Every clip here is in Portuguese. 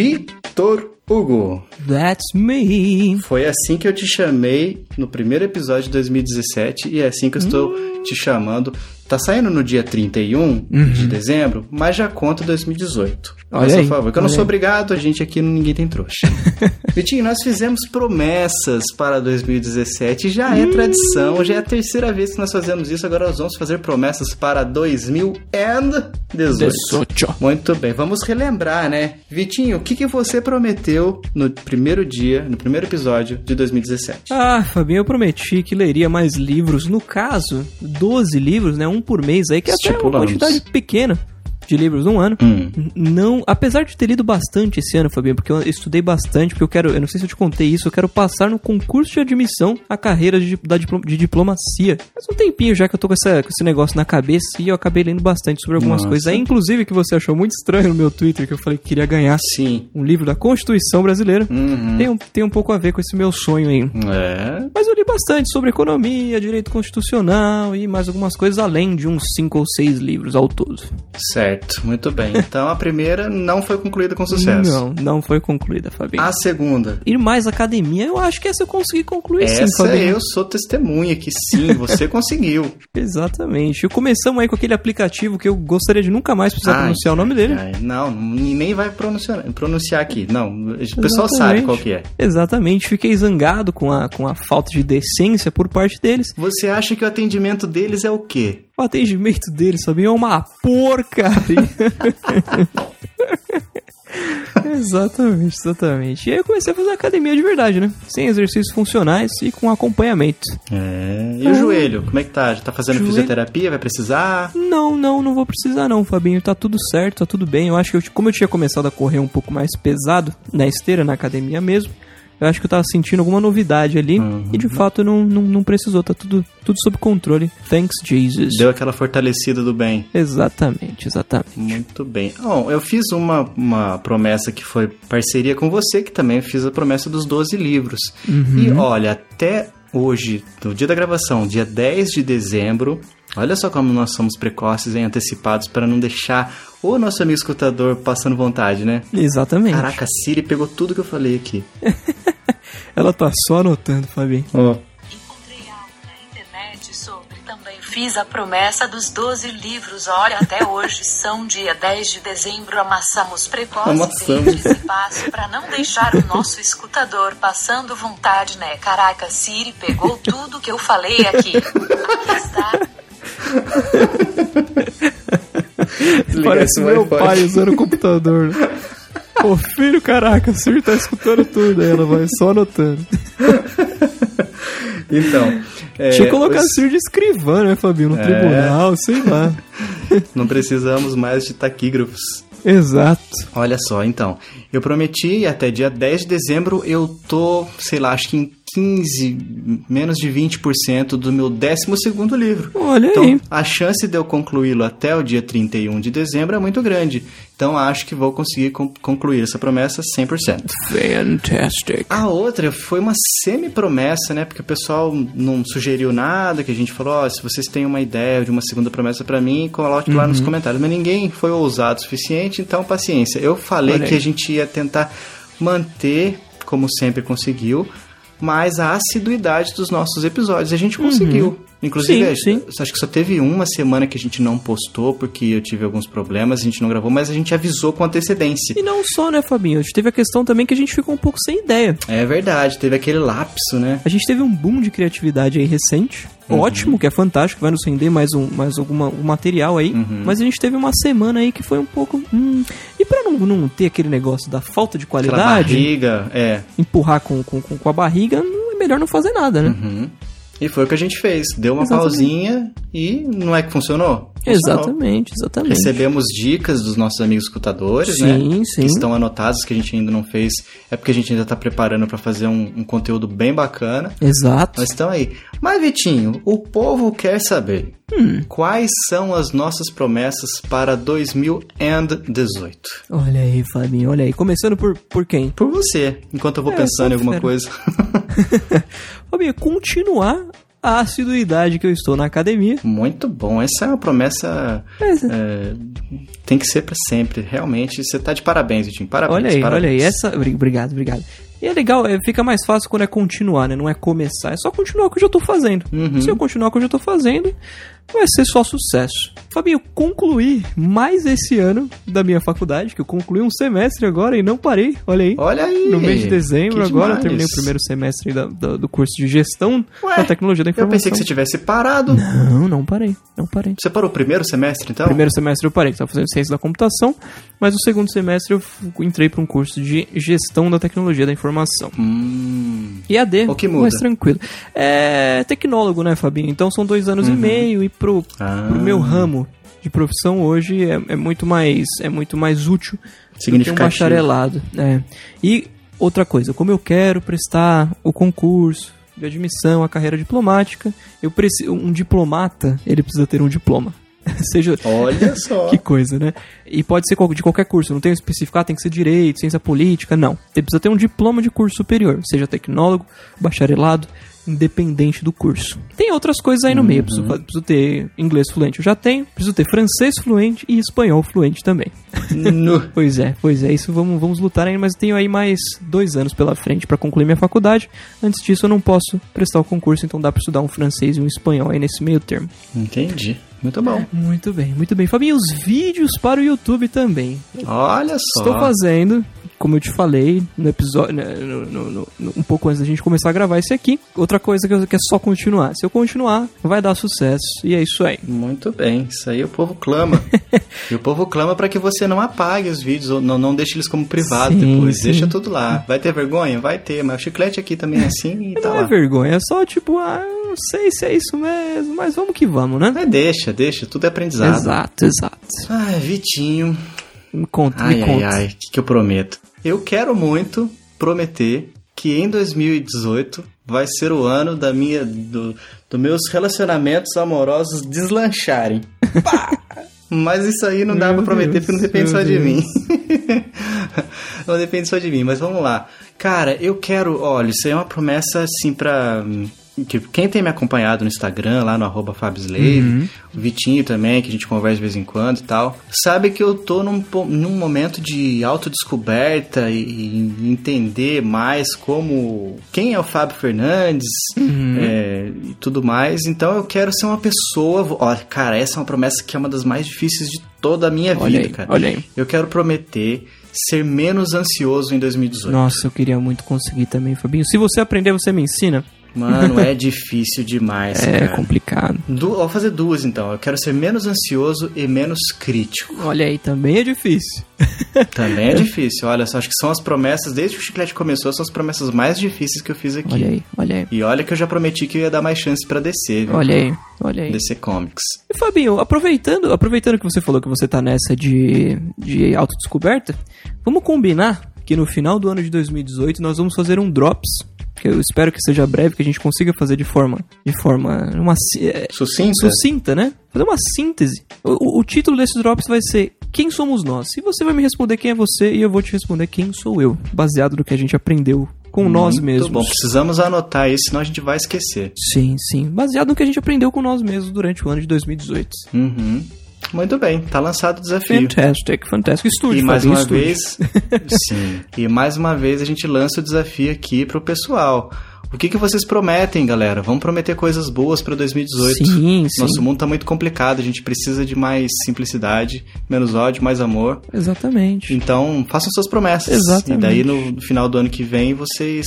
Vitor Hugo. That's me. Foi assim que eu te chamei no primeiro episódio de 2017 e é assim que eu estou hum. te chamando. Tá saindo no dia 31 uhum. de dezembro, mas já conta 2018. Olha por favor, que eu não sou obrigado, a gente aqui ninguém tem trouxa. Vitinho, nós fizemos promessas para 2017, já é tradição, já é a terceira vez que nós fazemos isso, agora nós vamos fazer promessas para 2018. Muito bem, vamos relembrar, né? Vitinho, o que, que você prometeu no primeiro dia, no primeiro episódio de 2017? Ah, Fabinho, eu prometi que leria mais livros, no caso, 12 livros, né? Um por mês aí, que é até uma quantidade pequena de livros num ano. Hum. Não, apesar de ter lido bastante esse ano, Fabinho, porque eu estudei bastante, porque eu quero, eu não sei se eu te contei isso, eu quero passar no concurso de admissão à carreira de, da, de diplomacia. Faz um tempinho já que eu tô com, essa, com esse negócio na cabeça e eu acabei lendo bastante sobre algumas Nossa. coisas. Aí, inclusive, que você achou muito estranho no meu Twitter, que eu falei que queria ganhar Sim. um livro da Constituição Brasileira. Uhum. Tem, um, tem um pouco a ver com esse meu sonho aí. É. Mas eu li bastante sobre economia, direito constitucional e mais algumas coisas, além de uns cinco ou seis livros ao todo. Certo. Certo, muito bem. Então a primeira não foi concluída com sucesso. Não, não foi concluída, Fabinho. A segunda. Ir mais academia, eu acho que essa eu consegui concluir essa sim, Fabinho. eu sou testemunha que sim, você conseguiu. Exatamente. E começamos aí com aquele aplicativo que eu gostaria de nunca mais precisar ai, pronunciar o nome dele. Ai, não, nem vai pronunciar, pronunciar aqui. Não, o pessoal sabe qual que é. Exatamente. Fiquei zangado com a, com a falta de decência por parte deles. Você acha que o atendimento deles é o quê? O atendimento dele, sabe? É uma porcaria. exatamente, exatamente. E aí eu comecei a fazer academia de verdade, né? Sem exercícios funcionais e com acompanhamento. É. E o joelho? Como é que tá? Já tá fazendo joelho... fisioterapia? Vai precisar? Não, não, não vou precisar não, Fabinho. Tá tudo certo, tá tudo bem. Eu acho que eu, como eu tinha começado a correr um pouco mais pesado na esteira, na academia mesmo, eu acho que eu tava sentindo alguma novidade ali uhum. e de fato não, não, não, precisou, tá tudo, tudo sob controle. Thanks, Jesus. Deu aquela fortalecida do bem. Exatamente, exatamente. Muito bem. Bom, eu fiz uma, uma promessa que foi parceria com você, que também fiz a promessa dos 12 livros. Uhum. E olha, até hoje, no dia da gravação, dia 10 de dezembro, olha só como nós somos precoces e antecipados para não deixar o nosso amigo escutador passando vontade, né? Exatamente. Caraca, a Siri pegou tudo que eu falei aqui. Ela tá só anotando, Fabinho. Ó. Oh. Fiz a promessa dos 12 livros. Olha, até hoje, são dia 10 de dezembro, amassamos precoces amassamos. esse passo para não deixar o nosso escutador passando vontade, né? Caraca, Siri pegou tudo que eu falei aqui. Aqui está. Parece meu pai usando o computador. Ô filho, caraca, a Siri tá escutando tudo, aí ela vai só anotando. Então. É, Tinha que colocar os... de escrivã, né, Fabinho? No é... tribunal, sei lá. Não precisamos mais de taquígrafos. Exato. Olha só, então. Eu prometi até dia 10 de dezembro eu tô, sei lá, acho que em 15, menos de 20% do meu 12 livro. Olha então, aí. a chance de eu concluí-lo até o dia 31 de dezembro é muito grande. Então, acho que vou conseguir concluir essa promessa 100%. Fantastic. A outra foi uma semi-promessa, né? Porque o pessoal não sugeriu nada, que a gente falou, oh, se vocês têm uma ideia de uma segunda promessa para mim, coloque uhum. lá nos uhum. comentários. Mas ninguém foi ousado o suficiente, então paciência. Eu falei que a gente ia tentar manter, como sempre conseguiu, mas a assiduidade dos nossos episódios. A gente conseguiu. Uhum. Inclusive, sim, sim. acho que só teve uma semana que a gente não postou, porque eu tive alguns problemas, a gente não gravou, mas a gente avisou com antecedência. E não só, né, Fabinho? A gente teve a questão também que a gente ficou um pouco sem ideia. É verdade, teve aquele lapso, né? A gente teve um boom de criatividade aí recente. Uhum. Ótimo, que é fantástico, vai nos render mais um, mais alguma, um material aí. Uhum. Mas a gente teve uma semana aí que foi um pouco. Hum, e para não, não ter aquele negócio da falta de qualidade. Aquela barriga, é. Empurrar com, com, com a barriga, é melhor não fazer nada, né? Uhum. E foi o que a gente fez. Deu uma exatamente. pausinha e não é que funcionou? funcionou? Exatamente, exatamente. Recebemos dicas dos nossos amigos escutadores, sim, né? Sim, sim. Que estão anotadas, que a gente ainda não fez. É porque a gente ainda está preparando para fazer um, um, conteúdo bem bacana. Exato. Mas estão aí. Mas, Vitinho, o povo quer saber hum. quais são as nossas promessas para 2018. Olha aí, Fabinho, olha aí. Começando por, por quem? Por você, enquanto eu vou é, pensando em alguma coisa. Fabinho, continuar a assiduidade que eu estou na academia. Muito bom. Essa é uma promessa. É. É, tem que ser para sempre. Realmente, você tá de parabéns, Vitinho. Parabéns. Olha aí, parabéns. olha aí. Essa... Obrigado, obrigado. E é legal, é, fica mais fácil quando é continuar, né? Não é começar, é só continuar o que eu já tô fazendo. Uhum. Se eu continuar o que eu já tô fazendo, vai ser só sucesso. Fabinho, concluí mais esse ano da minha faculdade, que eu concluí um semestre agora e não parei, olha aí. Olha aí. No mês de dezembro agora, eu terminei o primeiro semestre da, da, do curso de gestão Ué, da tecnologia da informação. Eu pensei que você tivesse parado. Não, não parei, não parei. Você parou o primeiro semestre, então? Primeiro semestre eu parei, que estava fazendo ciência da computação, mas o segundo semestre eu entrei para um curso de gestão da tecnologia da informação. Hum. E AD, o que muda? mais tranquilo. É tecnólogo, né, Fabinho? Então são dois anos uhum. e meio e pro, ah. pro meu ramo de profissão hoje é, é, muito mais é muito mais útil do que um bacharelado. É. E outra coisa, como eu quero prestar o concurso de admissão à carreira diplomática, eu preciso um diplomata ele precisa ter um diploma. Seja. Olha só. que coisa, né? E pode ser de qualquer curso, não tem especificar, tem que ser direito, ciência política, não. Ele precisa ter um diploma de curso superior, seja tecnólogo, bacharelado, independente do curso. Tem outras coisas aí no uhum. meio. Preciso, preciso, ter inglês fluente, eu já tenho. Preciso ter francês fluente e espanhol fluente também. pois é, pois é. Isso vamos, vamos lutar ainda, mas tenho aí mais dois anos pela frente para concluir minha faculdade. Antes disso, eu não posso prestar o concurso, então dá para estudar um francês e um espanhol aí nesse meio termo. Entendi. Muito bom. Muito bem, muito bem. Fabinho, os vídeos para o YouTube também. Olha só. Estou fazendo como eu te falei no episódio, né, no, no, no, um pouco antes da gente começar a gravar esse aqui. Outra coisa que, eu, que é só continuar. Se eu continuar, vai dar sucesso. E é isso aí. Muito bem. Isso aí o povo clama. e o povo clama para que você não apague os vídeos, ou não, não deixe eles como privado sim, depois. Sim. Deixa tudo lá. Vai ter vergonha? Vai ter. Mas o chiclete aqui também é assim e tá não lá. Não é vergonha, é só tipo, ah, não sei se é isso mesmo, mas vamos que vamos, né? É, deixa, deixa. Tudo é aprendizado. Exato, exato. Ai, Vitinho. Me conta, ai, me conta. Ai, ai, o que, que eu prometo? Eu quero muito prometer que em 2018 vai ser o ano da minha do, do meus relacionamentos amorosos deslancharem. Mas isso aí não dá pra prometer Deus, porque não depende só Deus. de mim. não depende só de mim, mas vamos lá. Cara, eu quero, olha, isso aí é uma promessa assim pra que quem tem me acompanhado no Instagram, lá no arroba Slave, uhum. o Vitinho também, que a gente conversa de vez em quando e tal, sabe que eu tô num, num momento de autodescoberta e, e entender mais como quem é o Fábio Fernandes uhum. é, e tudo mais. Então eu quero ser uma pessoa. Olha, cara, essa é uma promessa que é uma das mais difíceis de toda a minha olha vida, aí, cara. Olha aí. Eu quero prometer ser menos ansioso em 2018. Nossa, eu queria muito conseguir também, Fabinho. Se você aprender, você me ensina. Mano, é difícil demais. É cara. complicado. Du vou fazer duas então. Eu quero ser menos ansioso e menos crítico. Olha aí, também é difícil. também é difícil. Olha só, acho que são as promessas, desde que o chiclete começou, são as promessas mais difíceis que eu fiz aqui. Olha aí, olha aí. E olha que eu já prometi que eu ia dar mais chance para descer, viu? Olha aí, olha aí. DC Comics. E Fabinho, aproveitando, aproveitando que você falou que você tá nessa de, de autodescoberta, vamos combinar que no final do ano de 2018 nós vamos fazer um Drops que eu espero que seja breve, que a gente consiga fazer de forma, de forma, uma é, sucinta, sucinta, né? Fazer uma síntese. O, o, título desses drops vai ser Quem somos nós? E você vai me responder quem é você e eu vou te responder quem sou eu, baseado no que a gente aprendeu com Muito nós mesmos. Bom, precisamos anotar isso, senão a gente vai esquecer. Sim, sim. Baseado no que a gente aprendeu com nós mesmos durante o ano de 2018. Uhum. Muito bem, tá lançado o desafio. Fantastic, fantástico. Estúdio, E mais uma estúdio. vez, sim. E mais uma vez a gente lança o desafio aqui pro pessoal. O que, que vocês prometem, galera? Vamos prometer coisas boas para 2018. Sim, Nosso sim. mundo tá muito complicado, a gente precisa de mais simplicidade, menos ódio, mais amor. Exatamente. Então, façam suas promessas. Exatamente. E daí, no final do ano que vem, vocês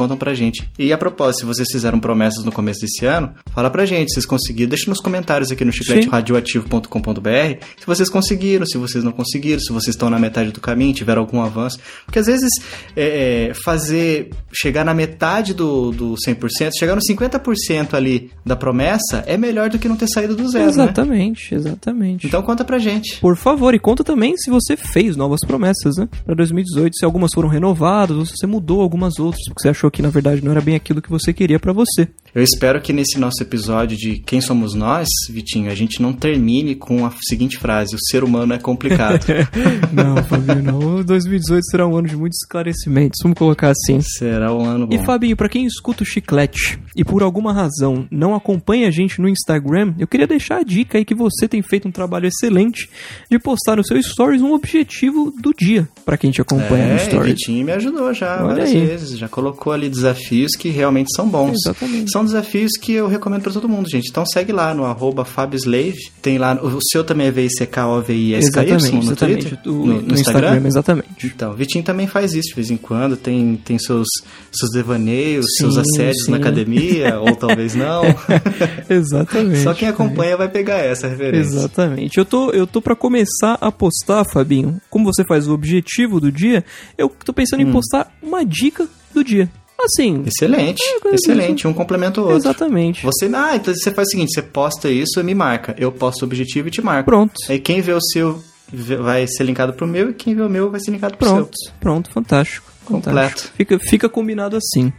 contam pra gente. E a propósito, se vocês fizeram promessas no começo desse ano, fala pra gente, se vocês conseguiram. Deixa nos comentários aqui no chicleteradioativo.com.br se vocês conseguiram, se vocês não conseguiram, se vocês estão na metade do caminho, tiveram algum avanço. Porque às vezes é, é fazer, chegar na metade do, do 100%, chegar no 50% ali da promessa é melhor do que não ter saído do zero, Exatamente, né? exatamente. Então conta pra gente. Por favor, e conta também se você fez novas promessas, né? Pra 2018, se algumas foram renovadas, ou se você mudou algumas outras, porque você achou que na verdade não era bem aquilo que você queria para você. Eu espero que nesse nosso episódio de Quem Somos Nós, Vitinho, a gente não termine com a seguinte frase: o ser humano é complicado. não, Fabinho, não. 2018 será um ano de muitos esclarecimentos. Vamos colocar assim. Será um ano bom. E Fabinho, para quem escuta o Chiclete e por alguma razão não acompanha a gente no Instagram, eu queria deixar a dica aí que você tem feito um trabalho excelente de postar no seu stories um objetivo do dia para quem te acompanha é, no stories. Vitinho me ajudou já Olha várias aí. vezes, já colocou ali desafios que realmente são bons. Exatamente. São desafios que eu recomendo para todo mundo, gente. Então segue lá no arroba Fabslave, tem lá, o seu também é V-I-C-K-O-V-I-S-K-Y no exatamente, Twitter, no, no, no Instagram? Instagram? Exatamente. Então, Vitinho também faz isso de vez em quando, tem, tem seus, seus devaneios, sim, seus assédios sim. na academia, ou talvez não. exatamente. Só quem acompanha vai pegar essa referência. Exatamente. Eu tô, eu tô para começar a postar, Fabinho, como você faz o objetivo do dia, eu tô pensando hum. em postar uma dica do dia. Assim. Excelente, é excelente. Um complementa o outro. Exatamente. Você, ah, então você faz o seguinte: você posta isso e me marca. Eu posto o objetivo e te marco. Pronto. Aí quem vê o seu vai ser linkado pro meu e quem vê o meu vai ser linkado pro Pronto. seu. Pronto, fantástico. Completo. Fantástico. Fica, fica combinado assim.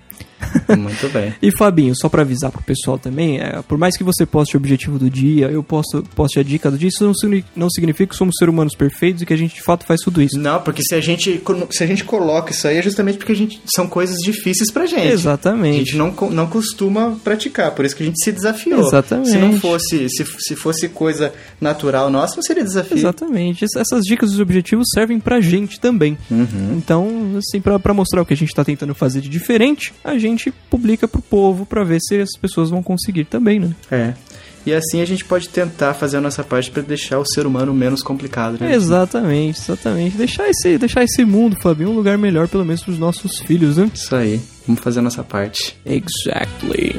Muito bem. e Fabinho, só para avisar pro pessoal também, é, por mais que você poste o objetivo do dia, eu posto, poste a dica do dia, isso não, não significa que somos seres humanos perfeitos e que a gente de fato faz tudo isso. Não, porque se a gente, se a gente coloca isso aí é justamente porque a gente são coisas difíceis pra gente. Exatamente. A gente não, não costuma praticar, por isso que a gente se desafiou. Exatamente. Se não fosse, se, se fosse coisa natural nossa, não seria desafio. Exatamente. Essas dicas e objetivos servem pra gente também. Uhum. Então, assim, pra, pra mostrar o que a gente tá tentando fazer de diferente, a gente publica pro povo para ver se as pessoas vão conseguir também, né? É. E assim a gente pode tentar fazer a nossa parte para deixar o ser humano menos complicado, né? Exatamente, exatamente. Deixar esse, deixar esse mundo, Fabinho, um lugar melhor, pelo menos pros nossos filhos, né? Isso aí. Vamos fazer a nossa parte. Exactly.